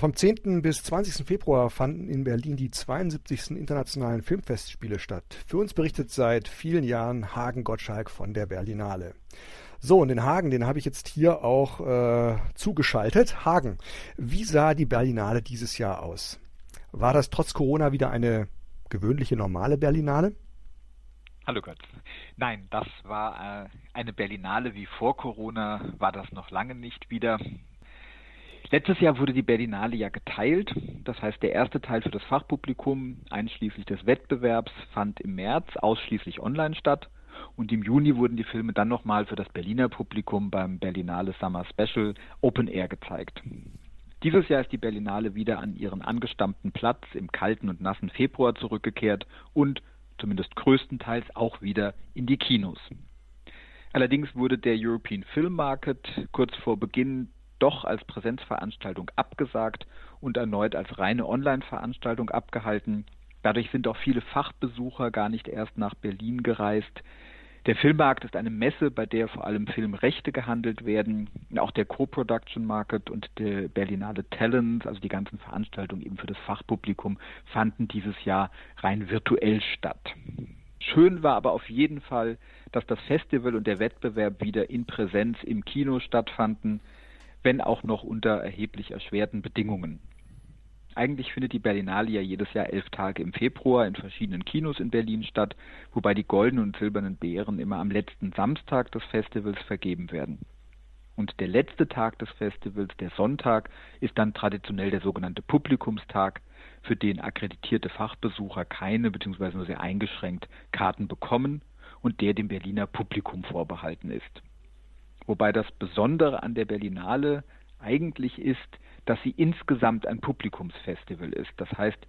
Vom 10. bis 20. Februar fanden in Berlin die 72. Internationalen Filmfestspiele statt. Für uns berichtet seit vielen Jahren Hagen Gottschalk von der Berlinale. So, und den Hagen, den habe ich jetzt hier auch äh, zugeschaltet. Hagen, wie sah die Berlinale dieses Jahr aus? War das trotz Corona wieder eine gewöhnliche normale Berlinale? Hallo Gott. Nein, das war äh, eine Berlinale wie vor Corona, war das noch lange nicht wieder. Letztes Jahr wurde die Berlinale ja geteilt. Das heißt, der erste Teil für das Fachpublikum, einschließlich des Wettbewerbs, fand im März ausschließlich online statt. Und im Juni wurden die Filme dann nochmal für das Berliner Publikum beim Berlinale Summer Special Open Air gezeigt. Dieses Jahr ist die Berlinale wieder an ihren angestammten Platz im kalten und nassen Februar zurückgekehrt und zumindest größtenteils auch wieder in die Kinos. Allerdings wurde der European Film Market kurz vor Beginn doch als Präsenzveranstaltung abgesagt und erneut als reine Online-Veranstaltung abgehalten. Dadurch sind auch viele Fachbesucher gar nicht erst nach Berlin gereist. Der Filmmarkt ist eine Messe, bei der vor allem Filmrechte gehandelt werden. Auch der Co-Production Market und der Berlinale Talents, also die ganzen Veranstaltungen eben für das Fachpublikum, fanden dieses Jahr rein virtuell statt. Schön war aber auf jeden Fall, dass das Festival und der Wettbewerb wieder in Präsenz im Kino stattfanden wenn auch noch unter erheblich erschwerten Bedingungen. Eigentlich findet die Berlinale ja jedes Jahr elf Tage im Februar in verschiedenen Kinos in Berlin statt, wobei die goldenen und silbernen Bären immer am letzten Samstag des Festivals vergeben werden. Und der letzte Tag des Festivals, der Sonntag, ist dann traditionell der sogenannte Publikumstag, für den akkreditierte Fachbesucher keine bzw. nur sehr eingeschränkt Karten bekommen und der dem Berliner Publikum vorbehalten ist. Wobei das Besondere an der Berlinale eigentlich ist, dass sie insgesamt ein Publikumsfestival ist. Das heißt,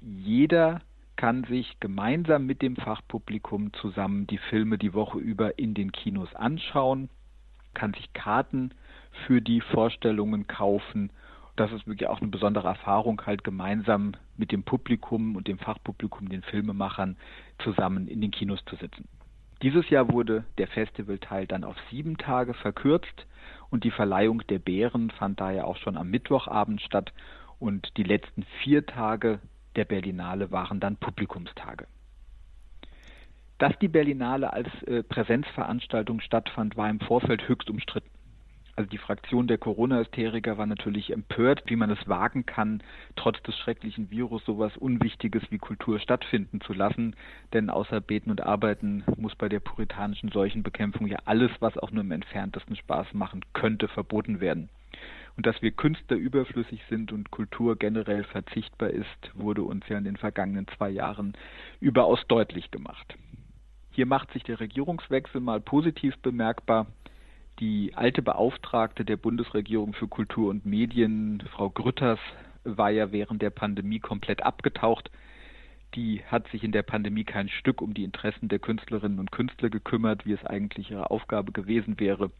jeder kann sich gemeinsam mit dem Fachpublikum zusammen die Filme die Woche über in den Kinos anschauen, kann sich Karten für die Vorstellungen kaufen. Das ist wirklich auch eine besondere Erfahrung, halt gemeinsam mit dem Publikum und dem Fachpublikum, den Filmemachern zusammen in den Kinos zu sitzen. Dieses Jahr wurde der Festivalteil dann auf sieben Tage verkürzt und die Verleihung der Bären fand daher auch schon am Mittwochabend statt und die letzten vier Tage der Berlinale waren dann Publikumstage. Dass die Berlinale als äh, Präsenzveranstaltung stattfand, war im Vorfeld höchst umstritten. Also die Fraktion der Corona-Hysteriker war natürlich empört, wie man es wagen kann, trotz des schrecklichen Virus sowas Unwichtiges wie Kultur stattfinden zu lassen. Denn außer Beten und Arbeiten muss bei der puritanischen Seuchenbekämpfung ja alles, was auch nur im entferntesten Spaß machen könnte, verboten werden. Und dass wir Künstler überflüssig sind und Kultur generell verzichtbar ist, wurde uns ja in den vergangenen zwei Jahren überaus deutlich gemacht. Hier macht sich der Regierungswechsel mal positiv bemerkbar. Die alte Beauftragte der Bundesregierung für Kultur und Medien, Frau Grütters, war ja während der Pandemie komplett abgetaucht. Die hat sich in der Pandemie kein Stück um die Interessen der Künstlerinnen und Künstler gekümmert, wie es eigentlich ihre Aufgabe gewesen wäre.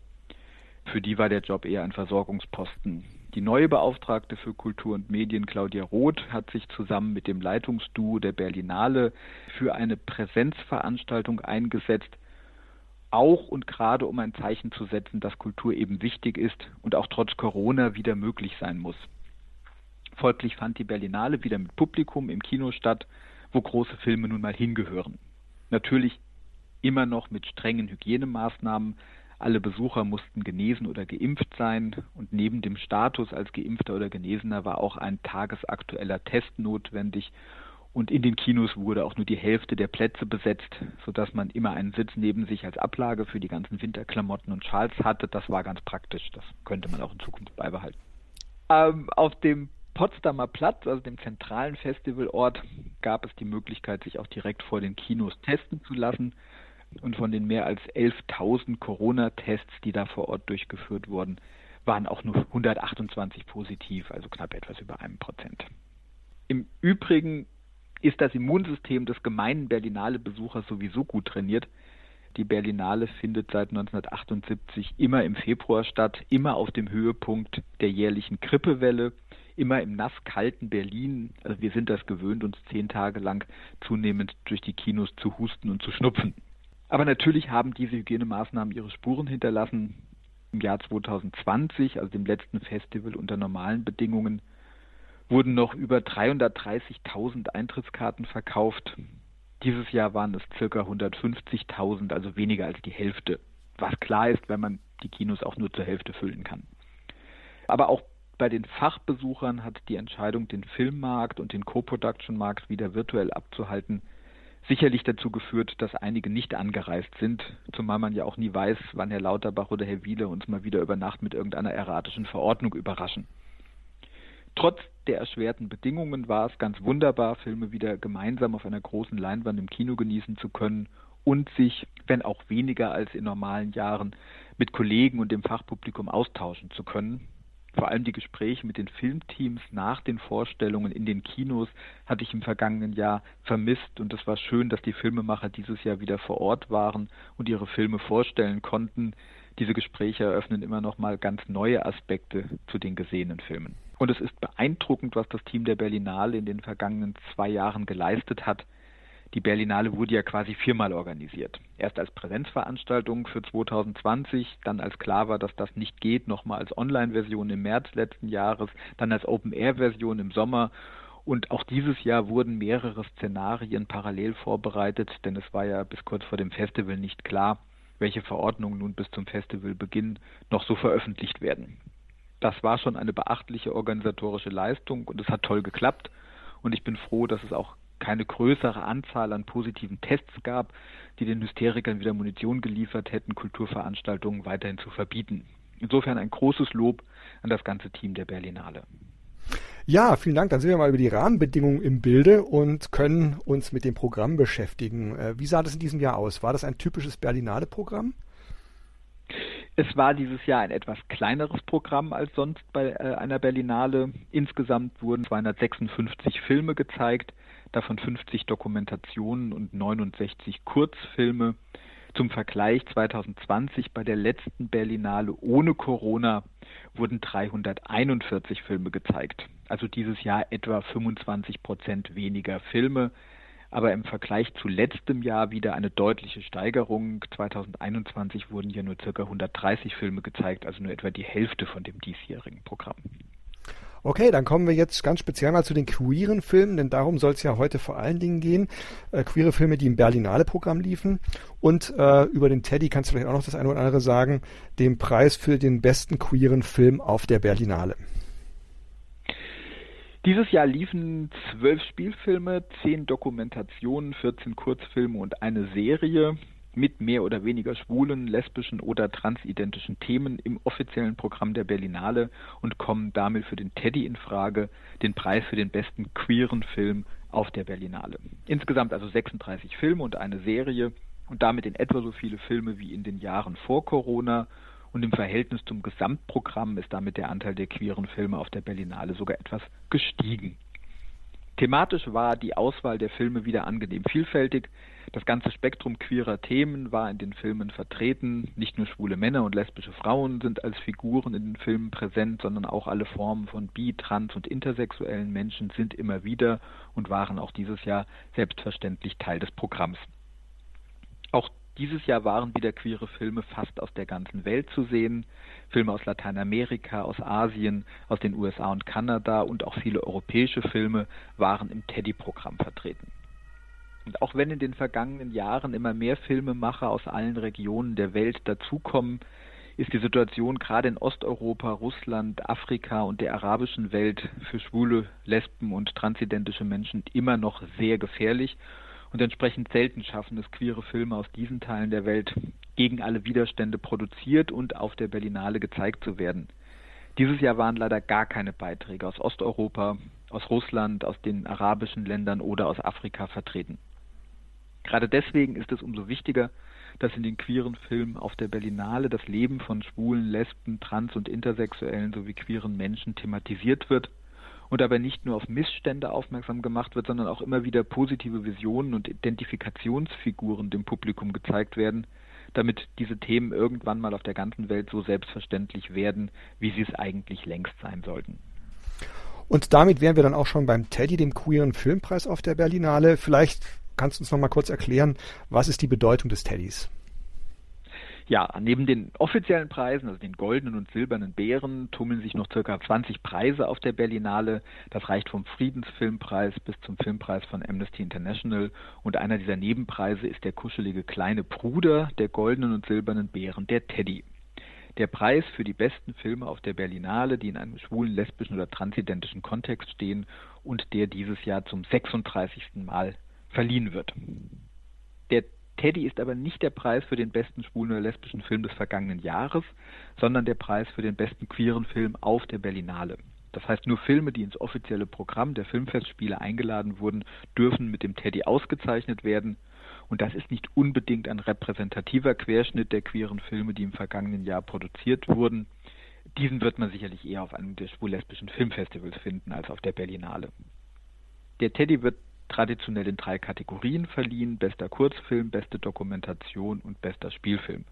Für die war der Job eher ein Versorgungsposten. Die neue Beauftragte für Kultur und Medien, Claudia Roth, hat sich zusammen mit dem Leitungsduo der Berlinale für eine Präsenzveranstaltung eingesetzt, auch und gerade um ein Zeichen zu setzen, dass Kultur eben wichtig ist und auch trotz Corona wieder möglich sein muss. Folglich fand die Berlinale wieder mit Publikum im Kino statt, wo große Filme nun mal hingehören. Natürlich immer noch mit strengen Hygienemaßnahmen. Alle Besucher mussten genesen oder geimpft sein und neben dem Status als geimpfter oder genesener war auch ein tagesaktueller Test notwendig und in den Kinos wurde auch nur die Hälfte der Plätze besetzt, sodass man immer einen Sitz neben sich als Ablage für die ganzen Winterklamotten und Schals hatte. Das war ganz praktisch. Das könnte man auch in Zukunft beibehalten. Ähm, auf dem Potsdamer Platz, also dem zentralen Festivalort, gab es die Möglichkeit, sich auch direkt vor den Kinos testen zu lassen. Und von den mehr als 11.000 Corona-Tests, die da vor Ort durchgeführt wurden, waren auch nur 128 positiv, also knapp etwas über einem Prozent. Im Übrigen ist das Immunsystem des gemeinen Berlinale-Besuchers sowieso gut trainiert. Die Berlinale findet seit 1978 immer im Februar statt, immer auf dem Höhepunkt der jährlichen Grippewelle, immer im nasskalten Berlin. Also wir sind das gewöhnt, uns zehn Tage lang zunehmend durch die Kinos zu husten und zu schnupfen. Aber natürlich haben diese Hygienemaßnahmen ihre Spuren hinterlassen. Im Jahr 2020, also dem letzten Festival unter normalen Bedingungen, wurden noch über 330.000 Eintrittskarten verkauft. Dieses Jahr waren es circa 150.000, also weniger als die Hälfte. Was klar ist, wenn man die Kinos auch nur zur Hälfte füllen kann. Aber auch bei den Fachbesuchern hat die Entscheidung, den Filmmarkt und den Co-Production-Markt wieder virtuell abzuhalten, sicherlich dazu geführt, dass einige nicht angereist sind, zumal man ja auch nie weiß, wann Herr Lauterbach oder Herr Wiele uns mal wieder über Nacht mit irgendeiner erratischen Verordnung überraschen. Trotz der erschwerten Bedingungen war es ganz wunderbar, Filme wieder gemeinsam auf einer großen Leinwand im Kino genießen zu können und sich, wenn auch weniger als in normalen Jahren, mit Kollegen und dem Fachpublikum austauschen zu können. Vor allem die Gespräche mit den Filmteams nach den Vorstellungen in den Kinos hatte ich im vergangenen Jahr vermisst und es war schön, dass die Filmemacher dieses Jahr wieder vor Ort waren und ihre Filme vorstellen konnten. Diese Gespräche eröffnen immer noch mal ganz neue Aspekte zu den gesehenen Filmen. Und es ist beeindruckend, was das Team der Berlinale in den vergangenen zwei Jahren geleistet hat. Die Berlinale wurde ja quasi viermal organisiert. Erst als Präsenzveranstaltung für 2020, dann als klar war, dass das nicht geht, nochmal als Online-Version im März letzten Jahres, dann als Open-Air-Version im Sommer. Und auch dieses Jahr wurden mehrere Szenarien parallel vorbereitet, denn es war ja bis kurz vor dem Festival nicht klar, welche Verordnungen nun bis zum Festivalbeginn noch so veröffentlicht werden. Das war schon eine beachtliche organisatorische Leistung und es hat toll geklappt. Und ich bin froh, dass es auch keine größere Anzahl an positiven Tests gab, die den Hysterikern wieder Munition geliefert hätten, Kulturveranstaltungen weiterhin zu verbieten. Insofern ein großes Lob an das ganze Team der Berlinale. Ja, vielen Dank. Dann sind wir mal über die Rahmenbedingungen im Bilde und können uns mit dem Programm beschäftigen. Äh, wie sah das in diesem Jahr aus? War das ein typisches Berlinale-Programm? Es war dieses Jahr ein etwas kleineres Programm als sonst bei äh, einer Berlinale. Insgesamt wurden 256 Filme gezeigt davon 50 Dokumentationen und 69 Kurzfilme. Zum Vergleich 2020 bei der letzten Berlinale ohne Corona wurden 341 Filme gezeigt. Also dieses Jahr etwa 25 Prozent weniger Filme. Aber im Vergleich zu letztem Jahr wieder eine deutliche Steigerung. 2021 wurden ja nur ca. 130 Filme gezeigt, also nur etwa die Hälfte von dem diesjährigen Programm. Okay, dann kommen wir jetzt ganz speziell mal zu den queeren Filmen, denn darum soll es ja heute vor allen Dingen gehen. Äh, queere Filme, die im Berlinale-Programm liefen. Und äh, über den Teddy kannst du vielleicht auch noch das eine oder andere sagen, dem Preis für den besten queeren Film auf der Berlinale. Dieses Jahr liefen zwölf Spielfilme, zehn Dokumentationen, 14 Kurzfilme und eine Serie mit mehr oder weniger schwulen, lesbischen oder transidentischen Themen im offiziellen Programm der Berlinale und kommen damit für den Teddy in Frage, den Preis für den besten queeren Film auf der Berlinale. Insgesamt also 36 Filme und eine Serie und damit in etwa so viele Filme wie in den Jahren vor Corona und im Verhältnis zum Gesamtprogramm ist damit der Anteil der queeren Filme auf der Berlinale sogar etwas gestiegen. Thematisch war die Auswahl der Filme wieder angenehm vielfältig. Das ganze Spektrum queerer Themen war in den Filmen vertreten. Nicht nur schwule Männer und lesbische Frauen sind als Figuren in den Filmen präsent, sondern auch alle Formen von bi-, trans- und intersexuellen Menschen sind immer wieder und waren auch dieses Jahr selbstverständlich Teil des Programms. Auch dieses Jahr waren wieder queere Filme fast aus der ganzen Welt zu sehen. Filme aus Lateinamerika, aus Asien, aus den USA und Kanada und auch viele europäische Filme waren im Teddy-Programm vertreten. Und auch wenn in den vergangenen Jahren immer mehr Filmemacher aus allen Regionen der Welt dazukommen, ist die Situation gerade in Osteuropa, Russland, Afrika und der arabischen Welt für schwule, lesben und transidentische Menschen immer noch sehr gefährlich und entsprechend selten schaffen es queere Filme aus diesen Teilen der Welt gegen alle Widerstände produziert und auf der Berlinale gezeigt zu werden. Dieses Jahr waren leider gar keine Beiträge aus Osteuropa, aus Russland, aus den arabischen Ländern oder aus Afrika vertreten. Gerade deswegen ist es umso wichtiger, dass in den queeren Filmen auf der Berlinale das Leben von schwulen, lesben, trans- und intersexuellen sowie queeren Menschen thematisiert wird und dabei nicht nur auf Missstände aufmerksam gemacht wird, sondern auch immer wieder positive Visionen und Identifikationsfiguren dem Publikum gezeigt werden, damit diese Themen irgendwann mal auf der ganzen Welt so selbstverständlich werden, wie sie es eigentlich längst sein sollten. Und damit wären wir dann auch schon beim Teddy, dem queeren Filmpreis auf der Berlinale. Vielleicht kannst du uns noch mal kurz erklären, was ist die Bedeutung des Teddys? Ja, neben den offiziellen Preisen, also den goldenen und silbernen Bären, tummeln sich noch circa 20 Preise auf der Berlinale. Das reicht vom Friedensfilmpreis bis zum Filmpreis von Amnesty International. Und einer dieser Nebenpreise ist der kuschelige kleine Bruder der goldenen und silbernen Bären, der Teddy. Der Preis für die besten Filme auf der Berlinale, die in einem schwulen, lesbischen oder transidentischen Kontext stehen und der dieses Jahr zum 36. Mal verliehen wird. Der Teddy ist aber nicht der Preis für den besten schwulen oder lesbischen Film des vergangenen Jahres, sondern der Preis für den besten queeren Film auf der Berlinale. Das heißt, nur Filme, die ins offizielle Programm der Filmfestspiele eingeladen wurden, dürfen mit dem Teddy ausgezeichnet werden. Und das ist nicht unbedingt ein repräsentativer Querschnitt der queeren Filme, die im vergangenen Jahr produziert wurden. Diesen wird man sicherlich eher auf einem der schwul-lesbischen Filmfestivals finden als auf der Berlinale. Der Teddy wird traditionell in drei Kategorien verliehen, bester Kurzfilm, beste Dokumentation und bester Spielfilm.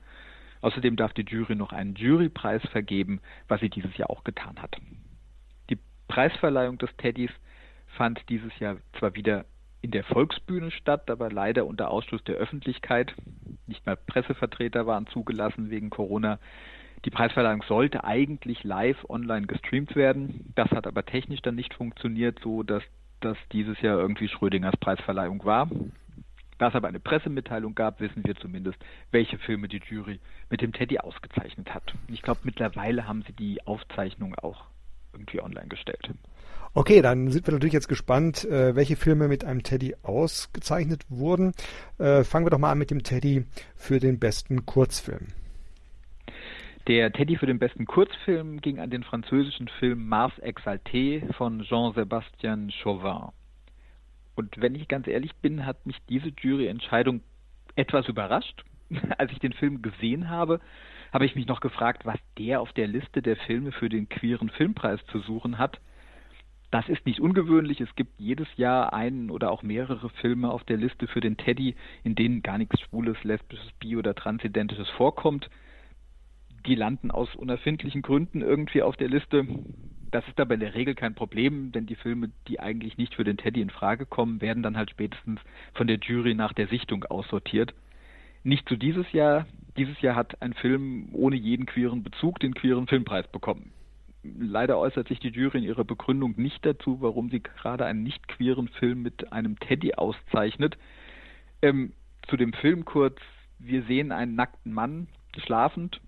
Außerdem darf die Jury noch einen Jurypreis vergeben, was sie dieses Jahr auch getan hat. Die Preisverleihung des Teddys fand dieses Jahr zwar wieder in der Volksbühne statt, aber leider unter Ausschluss der Öffentlichkeit. Nicht mal Pressevertreter waren zugelassen wegen Corona. Die Preisverleihung sollte eigentlich live online gestreamt werden. Das hat aber technisch dann nicht funktioniert, so dass dass dieses Jahr irgendwie Schrödingers Preisverleihung war. Da es aber eine Pressemitteilung gab, wissen wir zumindest, welche Filme die Jury mit dem Teddy ausgezeichnet hat. Ich glaube, mittlerweile haben sie die Aufzeichnung auch irgendwie online gestellt. Okay, dann sind wir natürlich jetzt gespannt, äh, welche Filme mit einem Teddy ausgezeichnet wurden. Äh, fangen wir doch mal an mit dem Teddy für den besten Kurzfilm. Der Teddy für den besten Kurzfilm ging an den französischen Film Mars Exalté von Jean-Sébastien Chauvin. Und wenn ich ganz ehrlich bin, hat mich diese Juryentscheidung etwas überrascht. Als ich den Film gesehen habe, habe ich mich noch gefragt, was der auf der Liste der Filme für den queeren Filmpreis zu suchen hat. Das ist nicht ungewöhnlich. Es gibt jedes Jahr einen oder auch mehrere Filme auf der Liste für den Teddy, in denen gar nichts Schwules, Lesbisches, Bi- oder Transidentisches vorkommt die landen aus unerfindlichen Gründen irgendwie auf der Liste. Das ist aber in der Regel kein Problem, denn die Filme, die eigentlich nicht für den Teddy in Frage kommen, werden dann halt spätestens von der Jury nach der Sichtung aussortiert. Nicht zu dieses Jahr. Dieses Jahr hat ein Film ohne jeden queeren Bezug den queeren Filmpreis bekommen. Leider äußert sich die Jury in ihrer Begründung nicht dazu, warum sie gerade einen nicht queeren Film mit einem Teddy auszeichnet. Ähm, zu dem Film kurz, wir sehen einen nackten Mann schlafend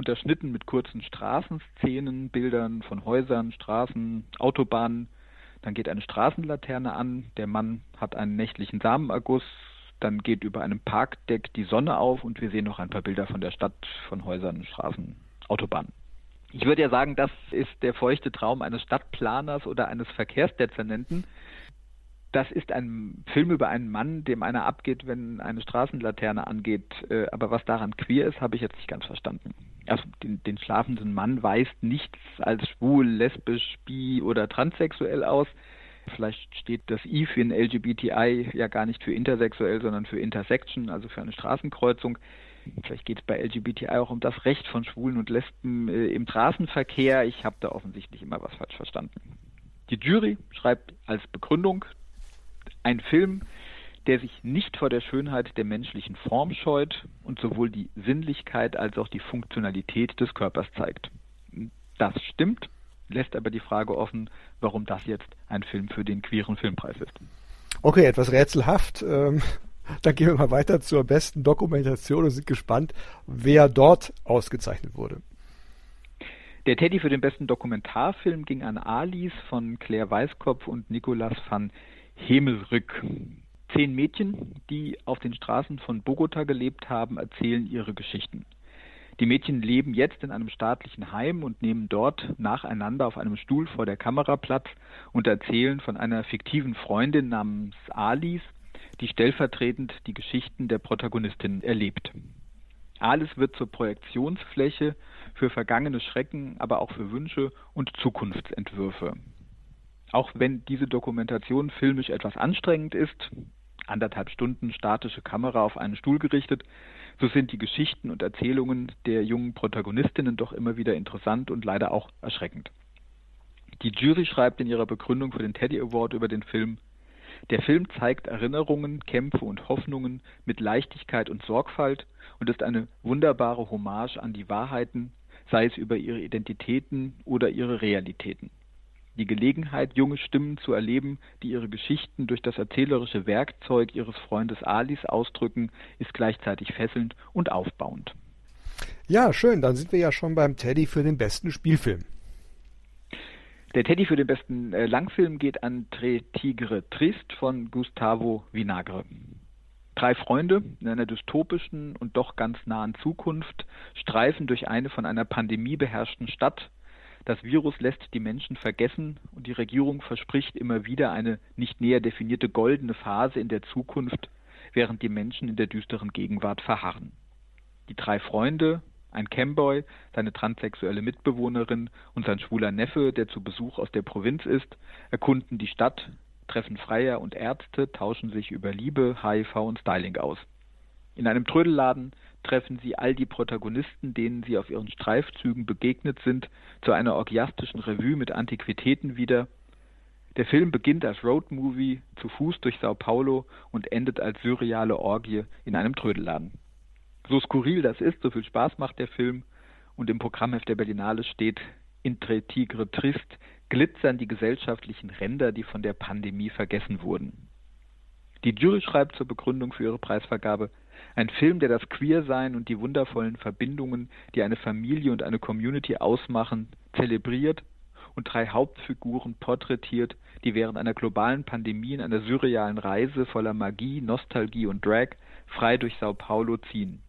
unterschnitten mit kurzen Straßenszenen, Bildern von Häusern, Straßen, Autobahnen. Dann geht eine Straßenlaterne an, der Mann hat einen nächtlichen Samenerguss, dann geht über einem Parkdeck die Sonne auf und wir sehen noch ein paar Bilder von der Stadt, von Häusern, Straßen, Autobahnen. Ich würde ja sagen, das ist der feuchte Traum eines Stadtplaners oder eines Verkehrsdezernenten, das ist ein Film über einen Mann, dem einer abgeht, wenn eine Straßenlaterne angeht. Äh, aber was daran queer ist, habe ich jetzt nicht ganz verstanden. Also den, den schlafenden Mann weist nichts als schwul, lesbisch, bi oder transsexuell aus. Vielleicht steht das I für ein LGBTI ja gar nicht für intersexuell, sondern für Intersection, also für eine Straßenkreuzung. Vielleicht geht es bei LGBTI auch um das Recht von Schwulen und Lesben äh, im Straßenverkehr. Ich habe da offensichtlich immer was falsch verstanden. Die Jury schreibt als Begründung, ein Film, der sich nicht vor der Schönheit der menschlichen Form scheut und sowohl die Sinnlichkeit als auch die Funktionalität des Körpers zeigt. Das stimmt, lässt aber die Frage offen, warum das jetzt ein Film für den queeren Filmpreis ist. Okay, etwas rätselhaft. Ähm, dann gehen wir mal weiter zur besten Dokumentation und sind gespannt, wer dort ausgezeichnet wurde. Der Teddy für den besten Dokumentarfilm ging an Alice von Claire Weiskopf und Nicolas van Hemelrück. Zehn Mädchen, die auf den Straßen von Bogota gelebt haben, erzählen ihre Geschichten. Die Mädchen leben jetzt in einem staatlichen Heim und nehmen dort nacheinander auf einem Stuhl vor der Kamera Platz und erzählen von einer fiktiven Freundin namens Alice, die stellvertretend die Geschichten der Protagonistin erlebt. Alice wird zur Projektionsfläche für vergangene Schrecken, aber auch für Wünsche und Zukunftsentwürfe. Auch wenn diese Dokumentation filmisch etwas anstrengend ist, anderthalb Stunden statische Kamera auf einen Stuhl gerichtet, so sind die Geschichten und Erzählungen der jungen Protagonistinnen doch immer wieder interessant und leider auch erschreckend. Die Jury schreibt in ihrer Begründung für den Teddy Award über den Film, Der Film zeigt Erinnerungen, Kämpfe und Hoffnungen mit Leichtigkeit und Sorgfalt und ist eine wunderbare Hommage an die Wahrheiten, sei es über ihre Identitäten oder ihre Realitäten. Die Gelegenheit, junge Stimmen zu erleben, die ihre Geschichten durch das erzählerische Werkzeug ihres Freundes Alis ausdrücken, ist gleichzeitig fesselnd und aufbauend. Ja, schön, dann sind wir ja schon beim Teddy für den besten Spielfilm. Der Teddy für den besten äh, Langfilm geht an Tre Tigre Trist von Gustavo Vinagre. Drei Freunde in einer dystopischen und doch ganz nahen Zukunft streifen durch eine von einer Pandemie beherrschten Stadt. Das Virus lässt die Menschen vergessen und die Regierung verspricht immer wieder eine nicht näher definierte goldene Phase in der Zukunft, während die Menschen in der düsteren Gegenwart verharren. Die drei Freunde, ein Camboy, seine transsexuelle Mitbewohnerin und sein schwuler Neffe, der zu Besuch aus der Provinz ist, erkunden die Stadt, treffen Freier und Ärzte, tauschen sich über Liebe, HIV und Styling aus. In einem Trödelladen treffen sie all die Protagonisten, denen sie auf ihren Streifzügen begegnet sind, zu einer orgiastischen Revue mit Antiquitäten wieder. Der Film beginnt als Roadmovie zu Fuß durch Sao Paulo und endet als surreale Orgie in einem Trödelladen. So skurril das ist, so viel Spaß macht der Film und im Programmheft der Berlinale steht Intre Tigre Trist, glitzern die gesellschaftlichen Ränder, die von der Pandemie vergessen wurden. Die Jury schreibt zur Begründung für ihre Preisvergabe, ein Film, der das Queersein und die wundervollen Verbindungen, die eine Familie und eine Community ausmachen, zelebriert und drei Hauptfiguren porträtiert, die während einer globalen Pandemie in einer surrealen Reise voller Magie, Nostalgie und Drag frei durch Sao Paulo ziehen.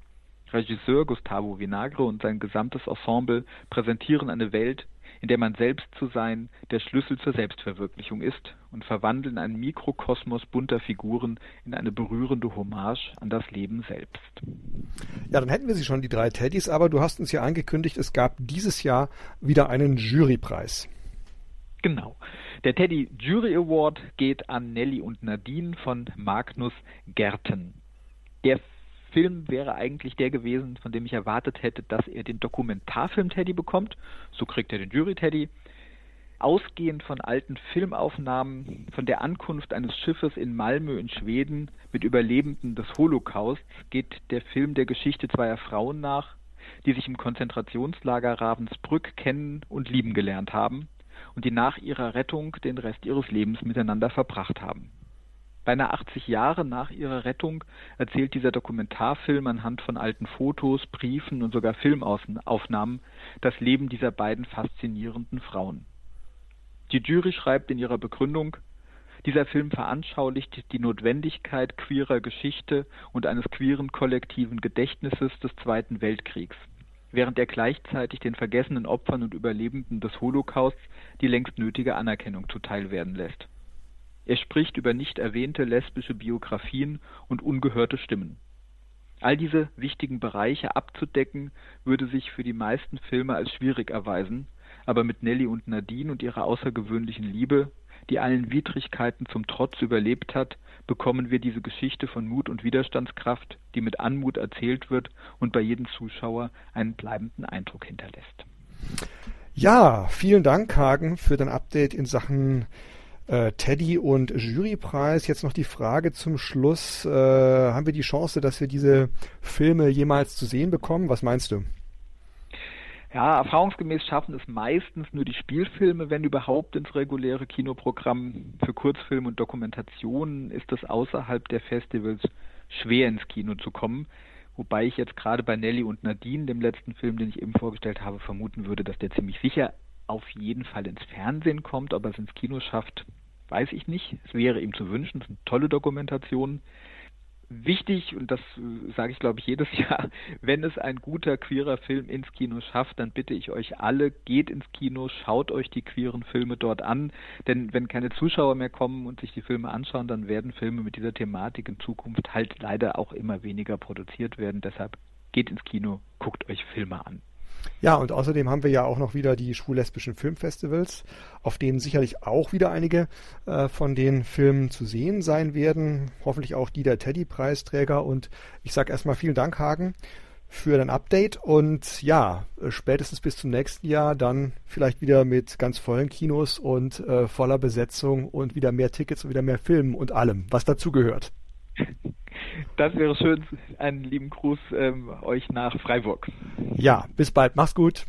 Regisseur Gustavo Vinagre und sein gesamtes Ensemble präsentieren eine Welt, in der man selbst zu sein der Schlüssel zur Selbstverwirklichung ist und verwandeln einen Mikrokosmos bunter Figuren in eine berührende Hommage an das Leben selbst. Ja, dann hätten wir sie schon, die drei Teddys, aber du hast uns ja angekündigt, es gab dieses Jahr wieder einen Jurypreis. Genau. Der Teddy Jury Award geht an Nelly und Nadine von Magnus Gerten. Der Film wäre eigentlich der gewesen, von dem ich erwartet hätte, dass er den Dokumentarfilm Teddy bekommt. So kriegt er den Jury Teddy. Ausgehend von alten Filmaufnahmen von der Ankunft eines Schiffes in Malmö in Schweden mit Überlebenden des Holocausts geht der Film der Geschichte zweier Frauen nach, die sich im Konzentrationslager Ravensbrück kennen und lieben gelernt haben und die nach ihrer Rettung den Rest ihres Lebens miteinander verbracht haben. Beinahe 80 Jahre nach ihrer Rettung erzählt dieser Dokumentarfilm anhand von alten Fotos, Briefen und sogar Filmaufnahmen das Leben dieser beiden faszinierenden Frauen. Die Jury schreibt in ihrer Begründung, dieser Film veranschaulicht die Notwendigkeit queerer Geschichte und eines queeren kollektiven Gedächtnisses des Zweiten Weltkriegs, während er gleichzeitig den vergessenen Opfern und Überlebenden des Holocausts die längst nötige Anerkennung zuteilwerden lässt. Er spricht über nicht erwähnte lesbische Biografien und ungehörte Stimmen. All diese wichtigen Bereiche abzudecken, würde sich für die meisten Filme als schwierig erweisen, aber mit Nelly und Nadine und ihrer außergewöhnlichen Liebe, die allen Widrigkeiten zum Trotz überlebt hat, bekommen wir diese Geschichte von Mut und Widerstandskraft, die mit Anmut erzählt wird und bei jedem Zuschauer einen bleibenden Eindruck hinterlässt. Ja, vielen Dank, Hagen, für dein Update in Sachen äh, Teddy und Jurypreis. Jetzt noch die Frage zum Schluss. Äh, haben wir die Chance, dass wir diese Filme jemals zu sehen bekommen? Was meinst du? Ja, erfahrungsgemäß schaffen es meistens nur die Spielfilme, wenn überhaupt ins reguläre Kinoprogramm. Für Kurzfilme und Dokumentationen ist es außerhalb der Festivals schwer ins Kino zu kommen. Wobei ich jetzt gerade bei Nelly und Nadine, dem letzten Film, den ich eben vorgestellt habe, vermuten würde, dass der ziemlich sicher auf jeden Fall ins Fernsehen kommt, ob er es ins Kino schafft, weiß ich nicht. Es wäre ihm zu wünschen. Es sind tolle Dokumentationen. Wichtig, und das äh, sage ich glaube ich jedes Jahr, wenn es ein guter queerer Film ins Kino schafft, dann bitte ich euch alle, geht ins Kino, schaut euch die queeren Filme dort an. Denn wenn keine Zuschauer mehr kommen und sich die Filme anschauen, dann werden Filme mit dieser Thematik in Zukunft halt leider auch immer weniger produziert werden. Deshalb geht ins Kino, guckt euch Filme an. Ja, und außerdem haben wir ja auch noch wieder die schwul-lesbischen Filmfestivals, auf denen sicherlich auch wieder einige äh, von den Filmen zu sehen sein werden. Hoffentlich auch die der Teddy-Preisträger. Und ich sage erstmal vielen Dank, Hagen, für dein Update. Und ja, äh, spätestens bis zum nächsten Jahr dann vielleicht wieder mit ganz vollen Kinos und äh, voller Besetzung und wieder mehr Tickets und wieder mehr Filmen und allem, was dazugehört. Das wäre schön. Einen lieben Gruß ähm, euch nach Freiburg. Ja, bis bald. Mach's gut.